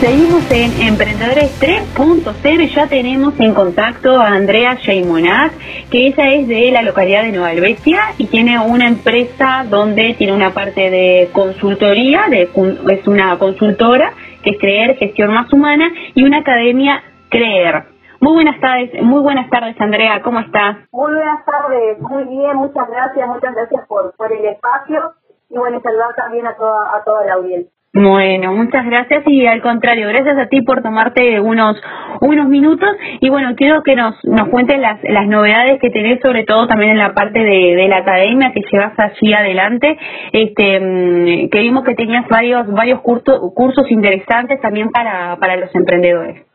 Seguimos en Emprendedores 3.0 y ya tenemos en contacto a Andrea Sheimonat, que ella es de la localidad de Nueva Helvecia y tiene una empresa donde tiene una parte de consultoría, de, es una consultora que es Creer Gestión Más Humana y una academia Creer. Muy buenas tardes, muy buenas tardes Andrea, ¿cómo estás? Muy buenas tardes, muy bien, muchas gracias, muchas gracias por, por el espacio y bueno, saludar también a toda, a toda la audiencia. Bueno, muchas gracias y al contrario, gracias a ti por tomarte unos unos minutos y bueno, quiero que nos nos cuentes las, las novedades que tenés, sobre todo también en la parte de, de la academia que llevas allí adelante. Este, mm, que vimos que tenías varios varios cursos cursos interesantes también para para los emprendedores.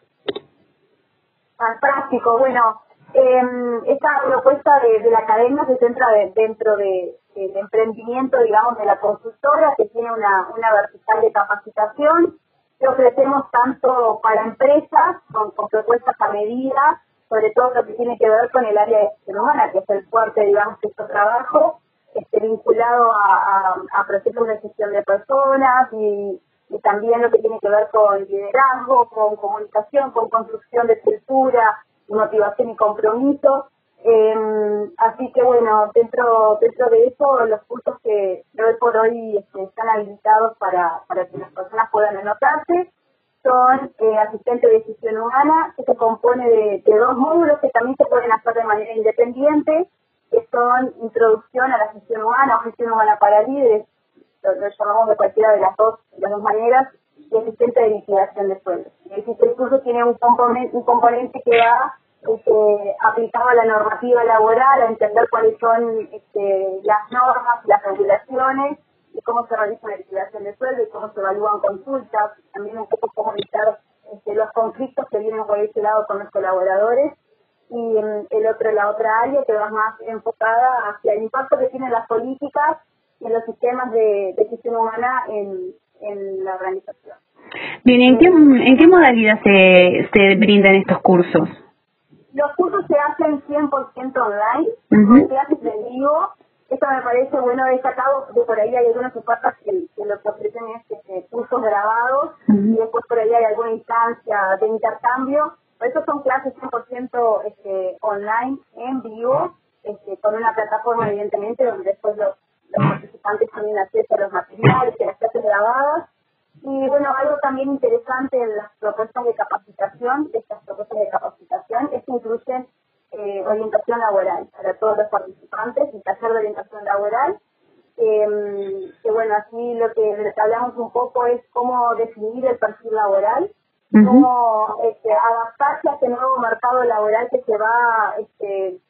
Fantástico, bueno, eh, esta propuesta de, de, la academia se centra de, dentro de el emprendimiento, digamos, de la consultora, que tiene una, una vertical de capacitación que ofrecemos tanto para empresas, con, propuestas a medida, sobre todo lo que tiene que ver con el área de gestión humana, que es el fuerte, digamos, de este trabajo, este, vinculado a, a, procesos de gestión de personas y, y también lo que tiene que ver con liderazgo, con comunicación, con construcción de cultura, motivación y compromiso. Eh, así que bueno, dentro dentro de eso, los cursos que hoy por hoy este, están habilitados para, para que las personas puedan anotarse son eh, asistente de decisión humana, que se compone de, dos módulos que también se pueden hacer de manera independiente, que son introducción a la gestión humana o gestión humana para líderes, lo, llamamos de cualquiera de las dos, de las dos maneras, y asistente de liquidación de sueldos. Es decir, el curso tiene un componente, un componente que va este, aplicado a la normativa laboral, a entender cuáles son este, las normas, las regulaciones y cómo se realiza la liquidación de sueldo y cómo se evalúan consultas, también un poco cómo evitar este, los conflictos que vienen por ese lado con los colaboradores y el otro, la otra área que va más enfocada hacia el impacto que tienen las políticas y los sistemas de, gestión humana en, en la organización. Bien, ¿en qué, en modalidad se, se brindan estos cursos? Los cursos se hacen 100% online, uh clases en vivo. Esto me parece bueno destacado, porque por ahí hay algunas ofertas que, lo que ofrecen es este, cursos grabados y después por ahí hay alguna instancia de intercambio. Pero estos son clases 100% este, online, en vivo, este, con una plataforma evidentemente donde después los, los participantes tienen acceso a los materiales y a las clases grabadas y bueno, algo también interesante en las propuestas de capacitación, estas propuestas de capacitación, incluyen eh, orientación laboral para todos los participantes, y taller de orientación laboral, eh, que bueno, aquí lo que, hablamos un poco es cómo definir el perfil laboral, cómo este, adaptarse a este nuevo mercado laboral que se va, este,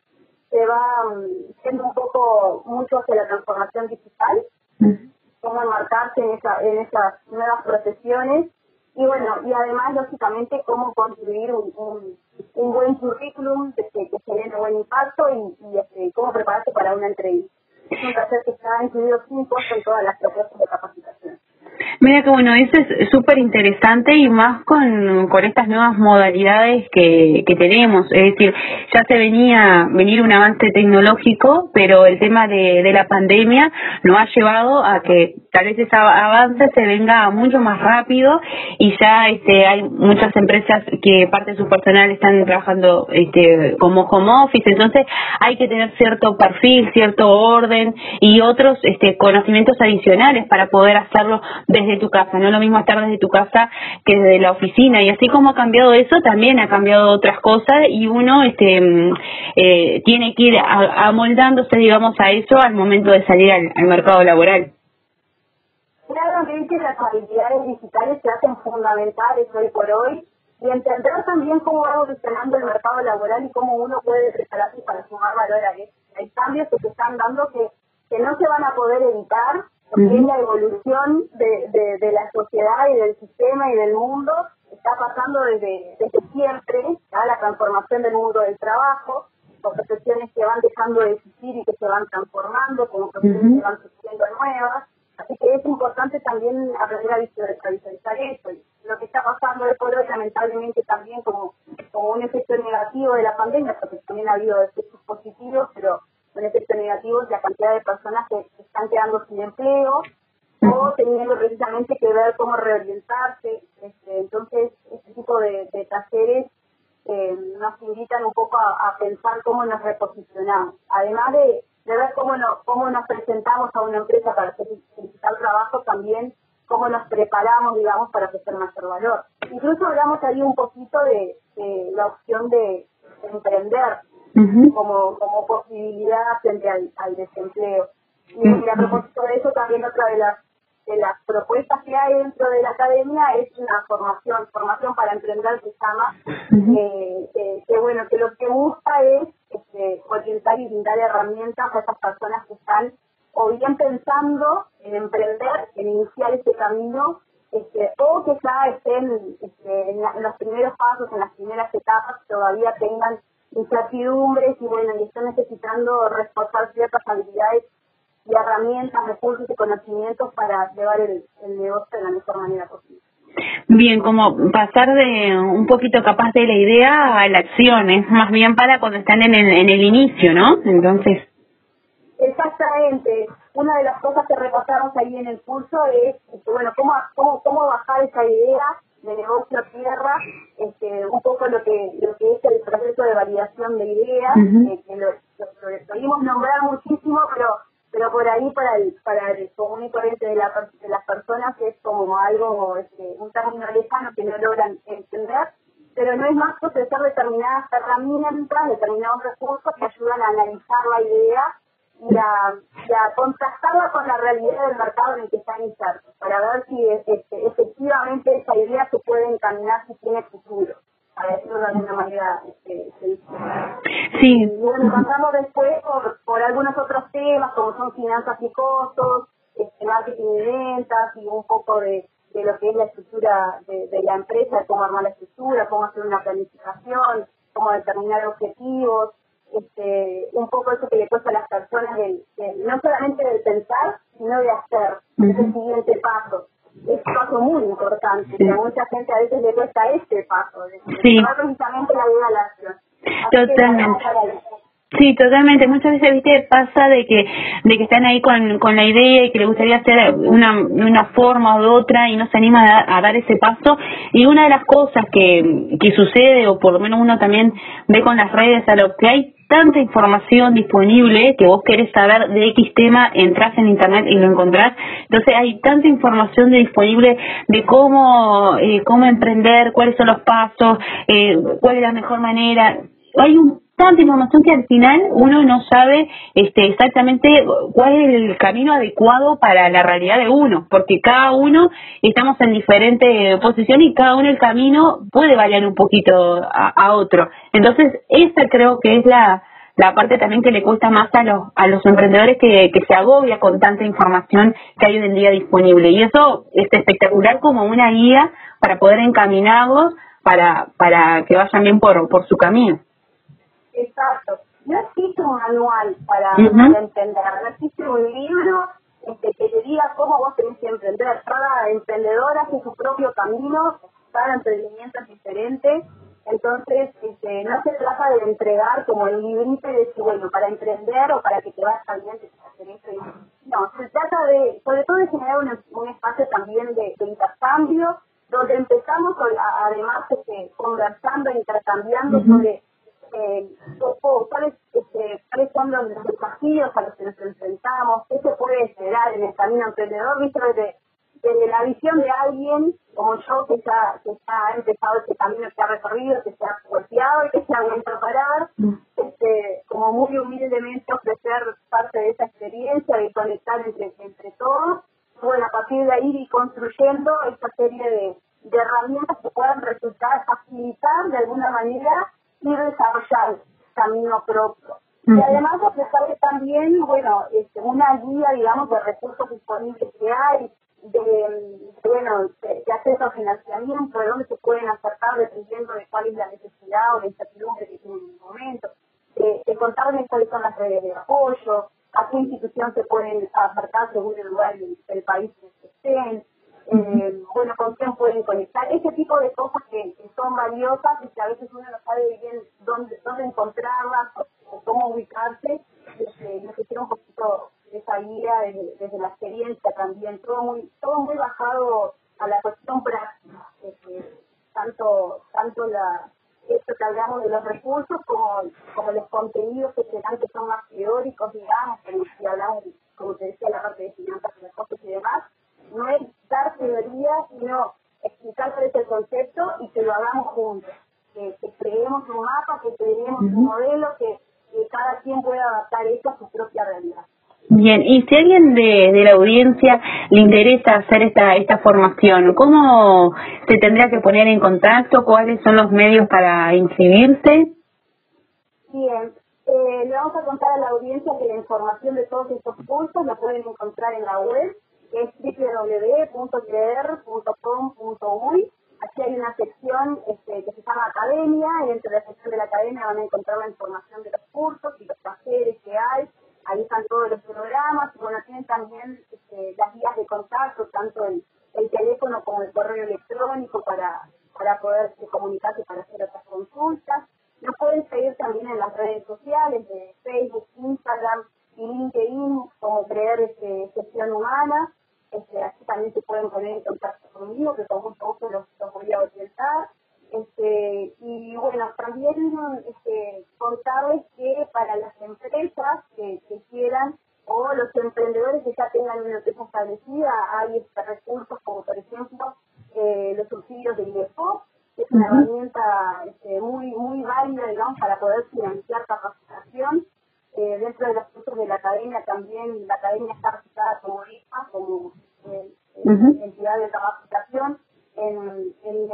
se va um, siendo un poco mucho hacia la transformación digital. Cómo enmarcarse en, esa, en esas nuevas profesiones y bueno, y además lógicamente cómo construir un, un, buen currículum que, que genere buen impacto y, y este, cómo prepararse para una entrevista. Es un taller que está incluido sin costo en todas las propuestas de capacitación. Mira que bueno, eso es súper interesante y más con, con estas nuevas modalidades que, que tenemos. Es decir, ya se venía venir un avance tecnológico, pero el tema de, de la pandemia nos ha llevado a que tal vez ese avance se venga mucho más rápido y ya este, hay muchas empresas que parte de su personal están trabajando este, como home office, entonces hay que tener cierto perfil, cierto orden y otros este, conocimientos adicionales para poder hacerlo desde tu casa, no lo mismo estar desde tu casa que desde la oficina y así como ha cambiado eso, también ha cambiado otras cosas y uno este mm, eh, tiene que ir amoldándose, digamos, a eso al momento de salir al, mercado laboral. Claro que las habilidades digitales se hacen fundamentales hoy por hoy y entender también cómo va evolucionando el mercado laboral y cómo uno puede prepararse para sumar valor a eso. Hay cambios que se están dando que, que no se van a poder evitar porque es la evolución de, de, de, la sociedad y del sistema y del mundo está pasando desde, desde siempre, a la transformación del mundo del trabajo, con profesiones que van dejando de existir y que se van transformando, como profesiones que van surgiendo nuevas. Así que es importante también aprender a visualizar eso. lo que está pasando hoy por hoy, lamentablemente, también como, como un efecto negativo de la pandemia, porque también ha habido efectos positivos, pero un efecto negativo es la cantidad de personas que están quedando sin empleo o teniendo precisamente que ver cómo reorientarse este, entonces, este tipo de, talleres eh, nos invitan un poco a, pensar cómo nos reposicionamos. Además de, ver cómo, cómo nos presentamos a una empresa para hacer el trabajo, también cómo nos preparamos, digamos, para ofrecer mayor valor. Incluso hablamos ahí un poquito de, la opción de, emprender como, como posibilidad frente al, desempleo. Y a propósito de eso, también otra de las de las propuestas que hay dentro de la academia es una formación, formación para emprender se llama, eh, que bueno, que lo que busca es este, orientar y brindar herramientas a esas personas que están o bien pensando en emprender, en iniciar ese camino, este, o que ya estén este, en, los primeros pasos, en las primeras etapas, todavía tengan incertidumbres y bueno, y están necesitando reforzar ciertas habilidades y herramientas, recursos y conocimientos para llevar el, negocio de la mejor manera posible. Bien, como pasar de un poquito capaz de la idea a la acción, es más bien para cuando están en el, en el inicio, ¿no? Entonces. Exactamente. Una de las cosas que repasamos ahí en el curso es, este, bueno, cómo, cómo, cómo bajar esa idea de negocio a tierra, este, un poco lo que, lo que es el proceso de validación de ideas, eh, que lo, lo, nombrar muchísimo, pero pero por ahí para el, para el común y corriente de, la, de las personas es como algo, este, un término lejano que no logran entender, pero no es más ofrecer determinadas herramientas, determinados recursos que ayudan a analizar la idea y a, contrastarla con la realidad del mercado en el que está inserto, para ver si este, efectivamente esa idea se puede encaminar si tiene futuro para decirlo de alguna manera este, Sí. Y bueno, pasamos después por, por algunos otros temas, como son finanzas y costos, este, marketing y ventas, y un poco de, de lo que es la estructura de, de la empresa, cómo armar la estructura, cómo hacer una planificación, cómo determinar objetivos, este, un poco eso que le cuesta a las personas, no solamente de pensar, sino de hacer, ese siguiente paso es un paso muy importante, que a mucha gente a veces le cuesta este paso, de, sí. precisamente la vida a la acción. Totalmente. Sí, totalmente. Muchas veces, viste, pasa de que de que están ahí con, con la idea y que le gustaría hacer una, una forma u otra y no se anima a, a, dar ese paso. Y una de las cosas que, que sucede, o por lo menos uno también ve con las redes, a lo que hay tanta información disponible que vos querés saber de X tema, entras en internet y lo encontrás. Entonces hay tanta información disponible de cómo, eh, cómo emprender, cuáles son los pasos, eh, cuál es la mejor manera. Hay un tanta información que al final uno no sabe este, exactamente cuál es el camino adecuado para la realidad de uno, porque cada uno estamos en diferente posición y cada uno el camino puede variar un poquito a, otro. Entonces, esa creo que es la, la parte también que le cuesta más a los, a los emprendedores que, que se agobia con tanta información que hay hoy en día disponible. Y eso es espectacular como una guía para poder encaminarlos para, para que vayan bien por, por su camino. Exacto. No existe un manual para, entender, no existe un libro este, que te diga cómo vos tenés que emprender. Cada emprendedor hace su propio camino, cada emprendimiento es diferente. Entonces, este, no se trata de entregar como el librito y decir, bueno, para emprender o para que te vaya bien, te hacer esto. No, se trata de, sobre todo de generar un, espacio también de, intercambio, donde empezamos, además, este, conversando, intercambiando sobre eh, cuáles, este, cuáles son los desafíos a los que nos enfrentamos, qué se puede esperar en el camino emprendedor, visto desde, desde la visión de alguien como yo que ya, que ha empezado ese camino que ha recorrido, que se ha golpeado que se ha vuelto a parar, este, como muy humildemente ofrecer parte de esa experiencia, de conectar entre, entre todos, bueno, a partir de ahí ir construyendo esta serie de herramientas que puedan resultar, facilitar de alguna manera y desarrollar camino propio. Y además ofrecerle también, bueno, este, una guía, digamos, de recursos disponibles que hay, de, bueno, de, acceso a financiamiento, de dónde se pueden acercar dependiendo de cuál es la necesidad o la incertidumbre que tienen en el momento, de, de contarles cuáles son las redes de apoyo, a qué institución se pueden acercar según el lugar del, país en que estén, eh, bueno, con quién pueden conectar, ese tipo de cosas que, son valiosas y que a veces uno no sabe bien dónde, dónde encontrarlas o, cómo ubicarse, este, necesita un poquito esa guía desde, la experiencia también, todo muy, todo muy bajado a la cuestión práctica, este, tanto, tanto la, esto que hablamos de los recursos como, como los contenidos que se dan que son más teóricos, digamos, como si hablamos, como te decía, la parte de finanzas, recursos y demás, no es dar teoría, sino explicar cuál es el concepto y que lo hagamos juntos, que, creemos un mapa, que creemos un modelo, que, que cada quien pueda adaptar eso a su propia realidad. Bien, y si alguien de, de la audiencia le interesa hacer esta, esta formación, ¿cómo se tendría que poner en contacto? ¿Cuáles son los medios para inscribirse? Bien, eh, le vamos a contar a la audiencia que la información de todos estos cursos la pueden encontrar en la web, que es www.creer.com.uy. Aquí hay una sección este, que se llama Academia, y dentro de la sección de la Academia van a encontrar la información de los cursos y los talleres que hay ahí están todos los programas, y bueno, tienen también este, las vías de contacto, tanto el, el, teléfono como el correo electrónico para, para poder comunicarse para hacer otras consultas. Nos pueden seguir también en las redes sociales de Facebook, Instagram y LinkedIn como creer este, gestión humana. Este, así también se pueden poner en contacto conmigo, que con mucho los, los voy a orientar. Este, y bueno, también este, contarles que para las empresas que, quieran o los emprendedores que ya tengan una empresa establecida, hay este, recursos como por ejemplo eh, los subsidios del IEFO, que es una herramienta este, muy muy válida, digamos, para poder financiar capacitación. Eh, dentro de los cursos de la academia también, la academia está registrada como IFA, como eh, entidad de capacitación en, en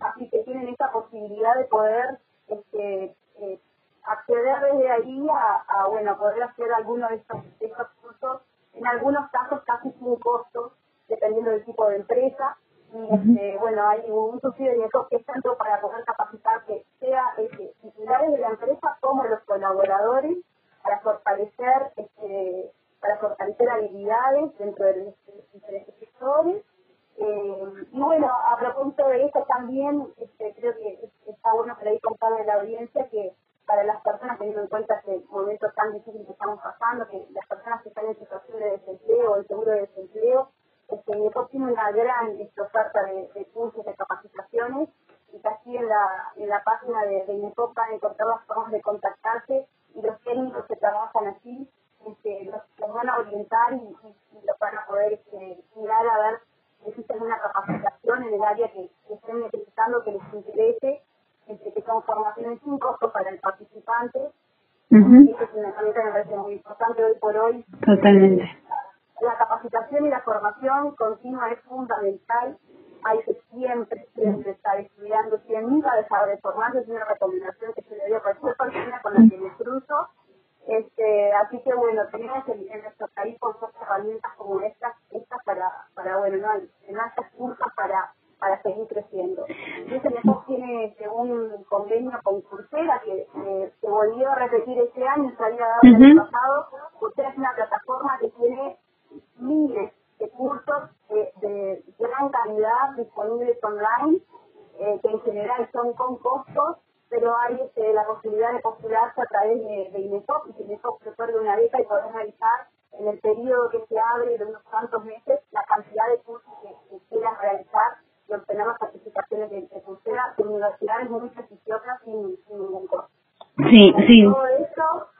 así que tienen esa posibilidad de poder este, eh, acceder desde ahí a, bueno, poder hacer alguno de estos, cursos, en algunos casos casi sin costo, dependiendo del tipo de empresa. Y este, bueno, hay un subsidio de que es tanto para poder capacitar que sea este, titulares de la empresa como los colaboradores para fortalecer este, para fortalecer habilidades dentro de los diferentes sectores eh, y bueno, a propósito de eso también, este, creo que está bueno que le contarle a la audiencia que para las personas teniendo en cuenta el momento tan difícil que estamos pasando, que las personas que están en situación de desempleo el seguro de desempleo, este, tiene una gran este, oferta de, cursos, de capacitaciones, y casi en la, en la página de, de INECOP van encontrar las formas de contactarse y los técnicos que trabajan así este, los, van a orientar y, los van a poder este, mirar a ver necesitan una capacitación en el área que, estén necesitando, que les interese, este, que son formaciones sin costo para el participante. Uh es una herramienta que me parece muy importante hoy por hoy. Totalmente. La capacitación y la formación continua es fundamental. Hay que siempre, siempre estar estudiando, siempre nunca dejar de formarse. Es una recomendación que se le dio a cualquier persona con la que me cruzo. Este, así que bueno, tenemos en, nuestro país con herramientas como estas para, para bueno, no, en estas cursos para, para seguir creciendo. Mejor tiene este, un convenio con Coursera que se volvió a repetir este año, se había dado el año pasado. Coursera es una plataforma que tiene miles de cursos de, de gran calidad disponibles online, eh, que en general son con costos pero hay este, la posibilidad de postularse a través de, de y que INESOP se otorga una beca y poder realizar en el periodo que se abre de unos cuantos meses la cantidad de cursos que, quieran realizar y obtener las participaciones de, de Coursera de universidades muy prestigiosas sin, sin ningún costo. Sí, sí. Todo eso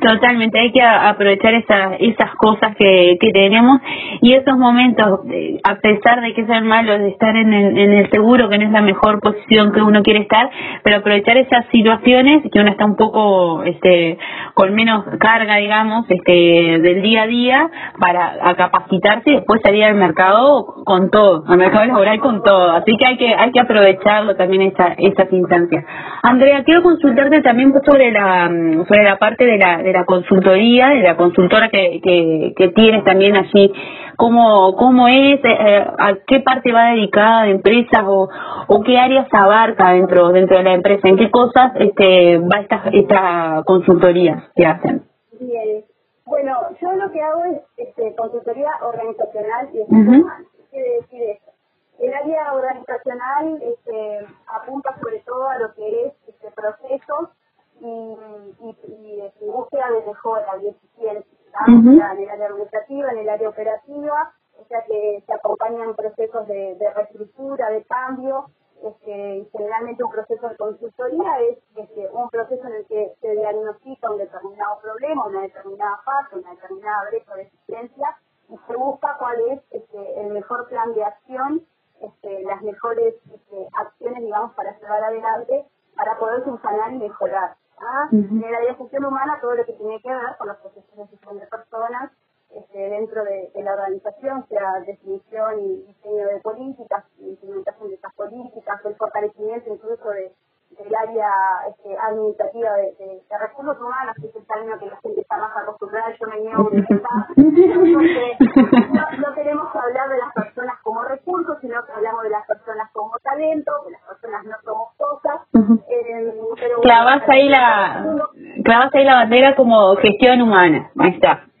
Totalmente, hay que aprovechar esas, esas cosas que, que tenemos y esos momentos, a pesar de que sean malos, de estar en el, en el seguro, que no es la mejor posición que uno quiere estar, pero aprovechar esas situaciones que uno está un poco este con menos carga, digamos, este del día a día para capacitarse y después salir al mercado con todo, al mercado laboral con todo. Así que hay que hay que aprovecharlo también esa, esas instancias. Andrea, quiero consultarte también sobre la Mm, sobre la parte de la, de la consultoría, de la consultora que, que, tienes también allí, cómo, cómo es, eh, a qué parte va dedicada de empresas o, o qué áreas abarca dentro dentro de la empresa, en qué cosas este, va esta, esta consultoría que hacen. Bien. Bueno, yo lo que hago es este, consultoría organizacional y uh Quiere decir eso. El área organizacional este, apunta sobre todo a lo que es este, procesos y, y, y, y búsqueda de mejora y eficiencia, en el área organizativa, en el área operativa, o sea que se acompañan procesos de, de reestructura, de cambio, este, generalmente un proceso de consultoría es este, un proceso en el que se diagnostica un determinado problema, una determinada fase, una determinada brecha de existencia y se busca cuál es este, el mejor plan de acción, este, las mejores este, acciones, digamos, para llevar adelante, para poder funcionar y mejorar. ¿Ah? En la gestión humana todo lo que tiene que ver con los procesos de gestión de personas, este, dentro de, la organización, sea definición y diseño de políticas, implementación de estas políticas, el fortalecimiento incluso de, del área este, administrativa de, recursos humanos, que es el término que la gente está más acostumbrada, yo me niego de porque no, no queremos hablar de las personas como recursos, sino que hablamos de las personas como talento, clavas ahí la clavas ahí la bandera como gestión humana, ahí está.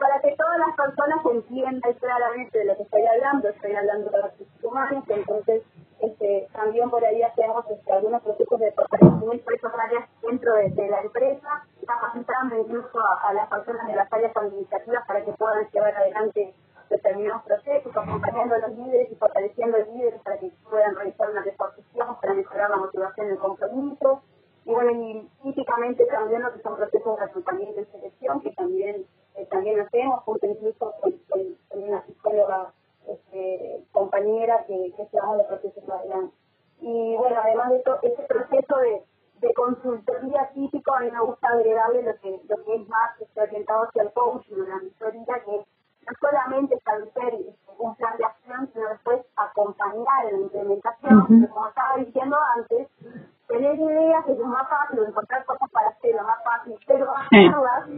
Para que todas las personas entiendan claramente de lo que estoy hablando, estoy hablando de recursos humanos, entonces este, también por ahí hacemos este, algunos procesos de fortalecimiento de esas áreas dentro de, la empresa, capacitando incluso a, las personas de las áreas administrativas para que puedan llevar adelante determinados procesos, acompañando a los líderes y fortaleciendo a los líderes para que puedan realizar una reposición para mejorar la motivación y el compromiso. Y bueno, y típicamente también lo que son procesos de reclutamiento y selección, que también eh, también hacemos, junto incluso con, una psicóloga este, compañera que, que llevamos los procesos adelante. Y bueno, además de todo, ese proceso de, de consultoría típico, a mí me gusta agregarle lo que, lo que es más este, orientado hacia el coaching, la mentoría, que no solamente establecer este, un plan de acción, sino después acompañar en la implementación, como estaba diciendo antes, tener ideas es lo más fácil, encontrar cosas para hacer lo más fácil, pero hacerlas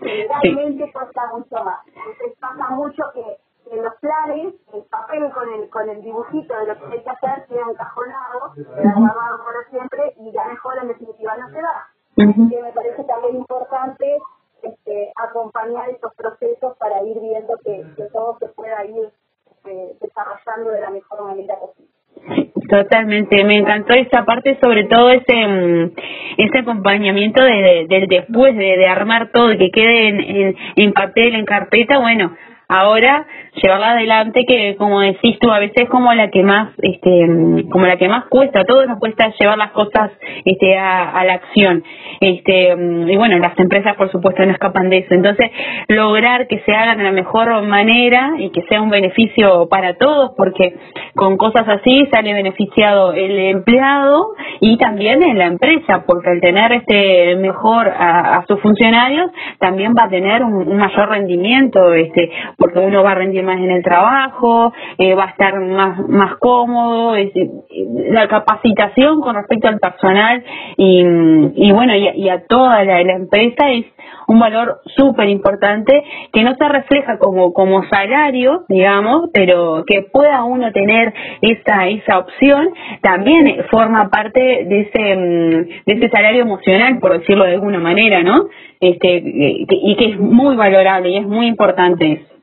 realmente cuesta mucho más. Entonces pasa mucho que en los planes, el papel con el con el dibujito de lo que hay que hacer queda encajonado, queda grabado por siempre y la mejor en definitiva no se da. Que me parece también importante este, acompañar estos procesos para ir viendo que, que todo se pueda ir este, desarrollando de la mejor manera posible. Totalmente, me encantó esa parte, sobre todo ese mm, ese acompañamiento de, del después de, de, armar todo que quede en, en, papel, en carpeta, bueno, ahora llevarla adelante que como decís tú a veces como la que más este como la que más cuesta a todos nos cuesta llevar las cosas este a, la acción. Este y bueno las empresas por supuesto no escapan de eso. Entonces lograr que se hagan de la mejor manera y que sea un beneficio para todos porque con cosas así sale beneficiado el empleado y también en la empresa porque al tener este mejor a, sus funcionarios también va a tener un, un mayor rendimiento este porque uno va a rendir más en el trabajo, eh, va a estar más, más cómodo, es, la capacitación con respecto al personal y, y bueno, y, a toda la, empresa es un valor súper importante que no se refleja como, como salario, digamos, pero que pueda uno tener esa, esa opción, también forma parte de ese, mm, de ese salario emocional, por decirlo de alguna manera, ¿no? Este, y que es muy valorable y es muy importante eso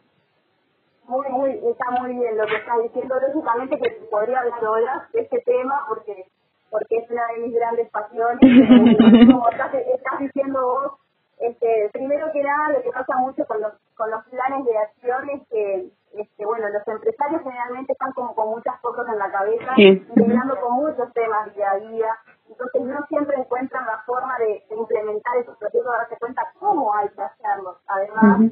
muy, muy, está muy bien lo que estás diciendo. Lógicamente que podría hablar horas de este tema porque porque es una de mis grandes pasiones. Como estás, estás diciendo vos, este, primero que nada, lo que pasa mucho con los, con los planes de acción es que, este, bueno, los empresarios generalmente están como con muchas cosas en la cabeza, sí. con muchos temas día a día. Entonces no siempre encuentran la forma de, implementar esos procesos, de darse cuenta cómo hay que hacerlos. Además,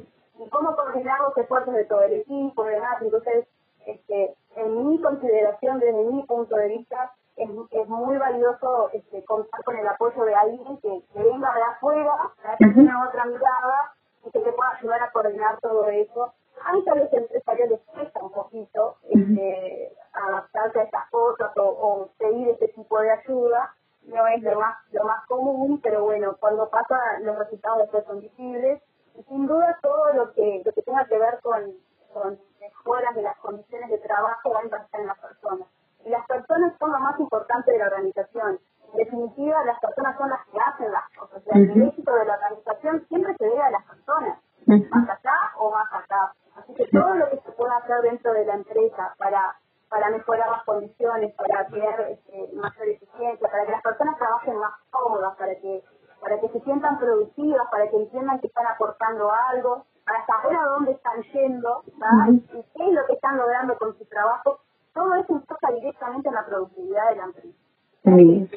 los esfuerzos de todo el equipo demás. Entonces, este, en mi consideración, desde mi punto de vista, es, es muy valioso este, contar con el apoyo de alguien que, venga de afuera, que tenga otra mirada y que te pueda ayudar a coordinar todo eso. A mí a los empresarios les cuesta un poquito este, adaptarse a estas cosas o, o pedir este tipo de ayuda. No es lo más, lo más común, pero bueno, cuando pasa los resultados después son visibles sin duda todo lo que, lo que tenga que ver con, con mejoras de las condiciones de trabajo va a impactar en las personas. Y las personas son lo más importante de la organización. En definitiva, las personas son las que hacen las cosas. el éxito de la organización siempre se debe a las personas, más acá o más acá. Así que todo lo que se pueda hacer dentro de la empresa para para mejorar las condiciones, para tener este, mayor eficiencia, para que las personas trabajen más cómodas, para que para que se sientan productivas, para que entiendan que están aportando algo, para saber a dónde están yendo y qué es lo que están logrando con su trabajo, todo eso impacta directamente en la productividad de la empresa. Sí.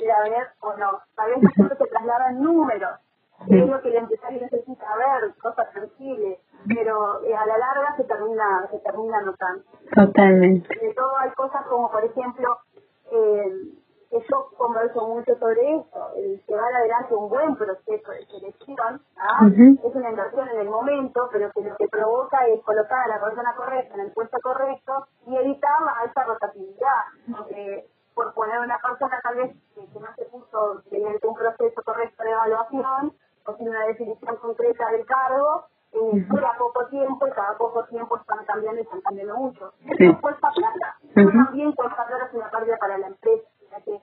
El a ver o no. A veces solo se trasladan números, es lo que el empresario necesita ver, cosas tangibles, pero eh, a la larga se termina se termina notando. Totalmente. De todo hay cosas como, por ejemplo, eh, que converso mucho sobre esto, el llevar adelante un buen proceso de selección, ¿ah? es una inversión en el momento, pero que lo que provoca es colocar a la persona correcta en el puesto correcto y evitar la alta rotatividad. por poner una persona tal vez que, no se puso mediante un proceso correcto de evaluación o sin una definición concreta del cargo, eh, dura poco tiempo y cada poco tiempo están cambiando y están cambiando mucho. Eso cuesta plata, pero también cuesta plata es una pérdida para la empresa que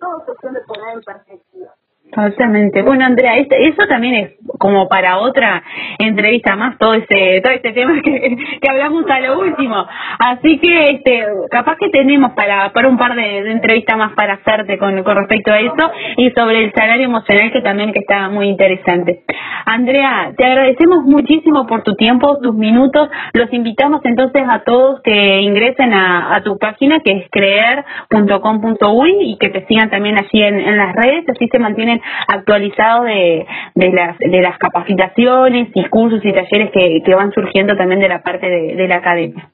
todo es cuestión de poner en perspectiva. Totalmente. Bueno, Andrea, eso también es como para otra entrevista más, todo ese todo este tema que, que hablamos a lo último. Así que este capaz que tenemos para, para un par de, entrevistas más para hacerte con, con respecto a eso y sobre el salario emocional que también que está muy interesante. Andrea, te agradecemos muchísimo por tu tiempo, tus minutos. Los invitamos entonces a todos que ingresen a, tu página que es creer.com.uy y que te sigan también allí en, en las redes, así se mantienen actualizados de, de, las, de las capacitaciones y cursos y talleres que, que van surgiendo también de la parte de, de la academia.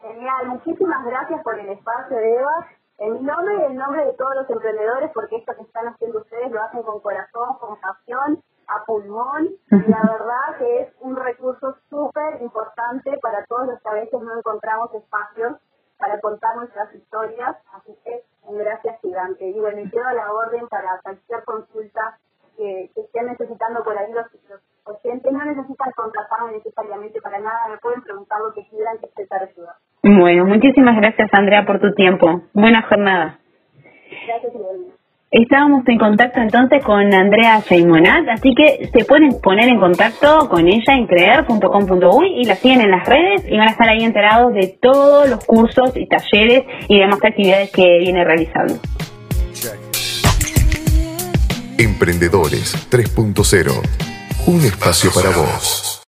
Genial, muchísimas gracias por el espacio, Eva. En mi nombre y en nombre de todos los emprendedores, porque esto que están haciendo ustedes lo hacen con corazón, con pasión, a pulmón, y la verdad que es un recurso súper importante para todos los que a veces no encontramos espacios para contar nuestras historias, así que gracias gigante. Y bueno, y quedo a la orden para cualquier consulta que, estén necesitando por ahí los, oyentes. No necesitan contratarme necesariamente para nada, me pueden preguntar lo que quieran que esté para ayudar. Bueno, muchísimas gracias Andrea por tu tiempo. Buena jornada. Gracias, Estábamos en contacto entonces con Andrea Seymonat, así que se pueden poner en contacto con ella en creer.com.uy y la siguen en las redes y van a estar ahí enterados de todos los cursos y talleres y demás actividades que viene realizando. Emprendedores 3.0, un espacio para vos.